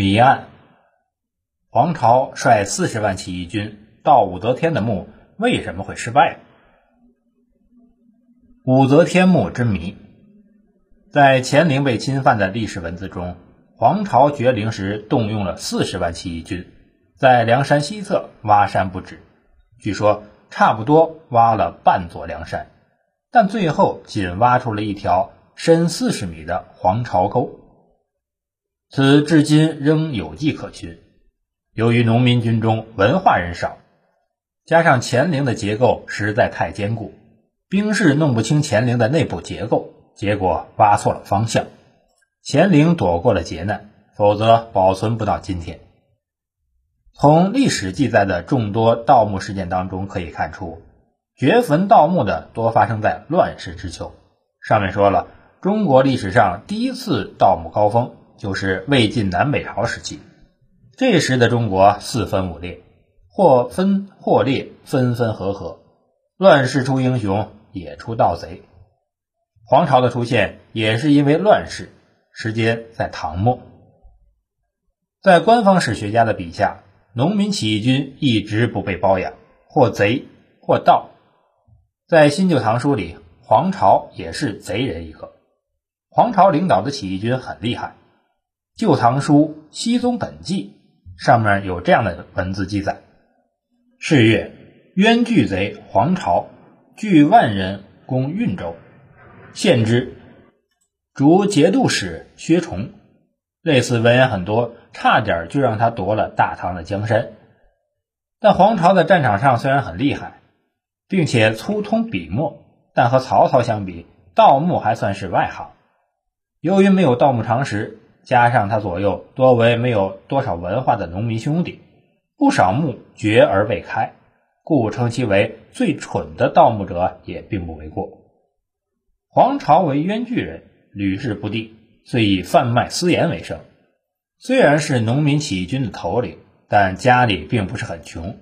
谜案：黄巢率四十万起义军盗武则天的墓，为什么会失败？武则天墓之谜，在乾陵被侵犯的历史文字中，黄巢绝陵时动用了四十万起义军，在梁山西侧挖山不止，据说差不多挖了半座梁山，但最后仅挖出了一条深四十米的黄巢沟。此至今仍有迹可循。由于农民军中文化人少，加上乾陵的结构实在太坚固，兵士弄不清乾陵的内部结构，结果挖错了方向，乾陵躲过了劫难，否则保存不到今天。从历史记载的众多盗墓事件当中可以看出，掘坟盗墓的多发生在乱世之秋。上面说了，中国历史上第一次盗墓高峰。就是魏晋南北朝时期，这时的中国四分五裂，或分或裂，分分合合，乱世出英雄，也出盗贼。黄巢的出现也是因为乱世，时间在唐末。在官方史学家的笔下，农民起义军一直不被包养，或贼或盗。在新旧唐书里，黄巢也是贼人一个。黄巢领导的起义军很厉害。《旧唐书·西宗本纪》上面有这样的文字记载：是月，冤巨贼黄巢聚万人攻运州，献之，逐节度使薛崇。类似文言很多，差点就让他夺了大唐的江山。但黄巢在战场上虽然很厉害，并且粗通笔墨，但和曹操相比，盗墓还算是外行。由于没有盗墓常识。加上他左右多为没有多少文化的农民兄弟，不少墓绝而未开，故称其为最蠢的盗墓者也并不为过。黄巢为冤巨人，屡试不第，遂以贩卖私盐为生。虽然是农民起义军的头领，但家里并不是很穷。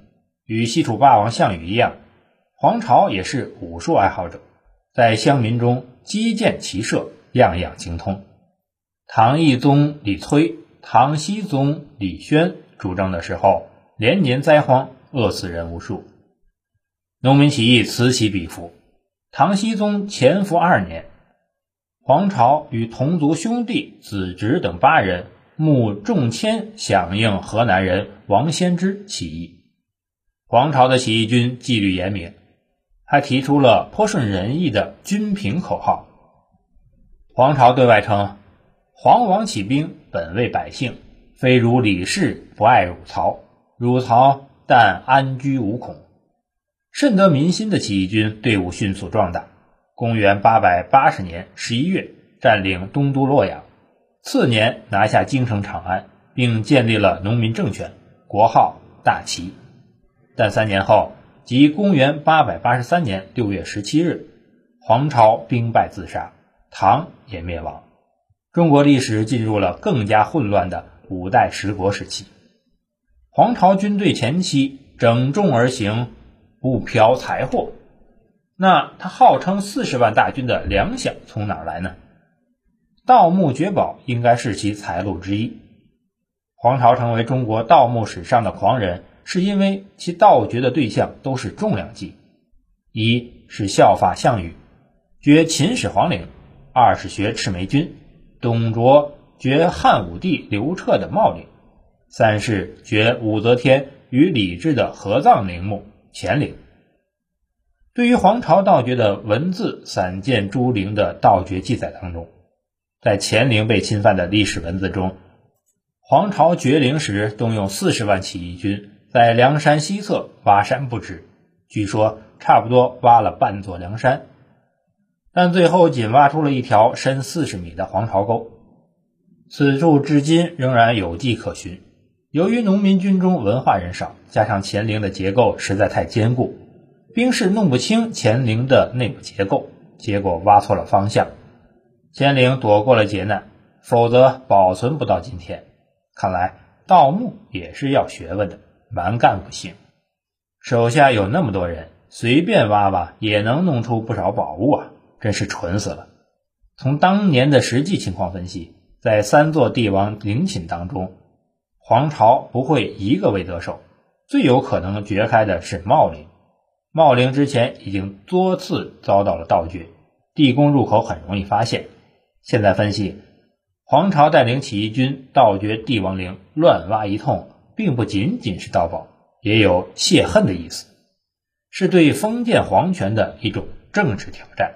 与西楚霸王项羽一样，黄巢也是武术爱好者，在乡民中击剑骑射，样样精通。唐懿宗李昶、唐僖宗李轩主政的时候，连年灾荒，饿死人无数，农民起义此起彼伏。唐僖宗乾伏二年，黄巢与同族兄弟子侄等八人募众千响应河南人王先之起义。黄巢的起义军纪律严明，还提出了颇顺仁义的均平口号。黄巢对外称。黄王起兵，本为百姓，非如李氏不爱汝曹，汝曹但安居无恐。甚得民心的起义军队伍迅速壮大。公元八百八十年十一月，占领东都洛阳，次年拿下京城长安，并建立了农民政权，国号大齐。但三年后，即公元八百八十三年六月十七日，黄巢兵败自杀，唐也灭亡。中国历史进入了更加混乱的五代十国时期。黄巢军队前期整众而行，不剽财货。那他号称四十万大军的粮饷从哪儿来呢？盗墓掘宝应该是其财路之一。黄巢成为中国盗墓史上的狂人，是因为其盗掘的对象都是重量级：一是效法项羽，掘秦始皇陵；二是学赤眉军。董卓掘汉武帝刘彻的茂陵，三是掘武则天与李治的合葬陵墓乾陵。对于黄巢盗掘的文字散见诸陵的盗掘记载当中，在乾陵被侵犯的历史文字中，黄巢掘陵时动用四十万起义军在梁山西侧挖山不止，据说差不多挖了半座梁山。但最后仅挖出了一条深四十米的黄巢沟，此处至今仍然有迹可循。由于农民军中文化人少，加上乾陵的结构实在太坚固，兵士弄不清乾陵的内部结构，结果挖错了方向，乾陵躲过了劫难，否则保存不到今天。看来盗墓也是要学问的，蛮干不行。手下有那么多人，随便挖挖也能弄出不少宝物啊！真是蠢死了！从当年的实际情况分析，在三座帝王陵寝当中，皇朝不会一个未得手，最有可能掘开的是茂陵。茂陵之前已经多次遭到了盗掘，地宫入口很容易发现。现在分析，皇朝带领起义军盗掘帝王陵，乱挖一通，并不仅仅是盗宝，也有泄恨的意思，是对封建皇权的一种政治挑战。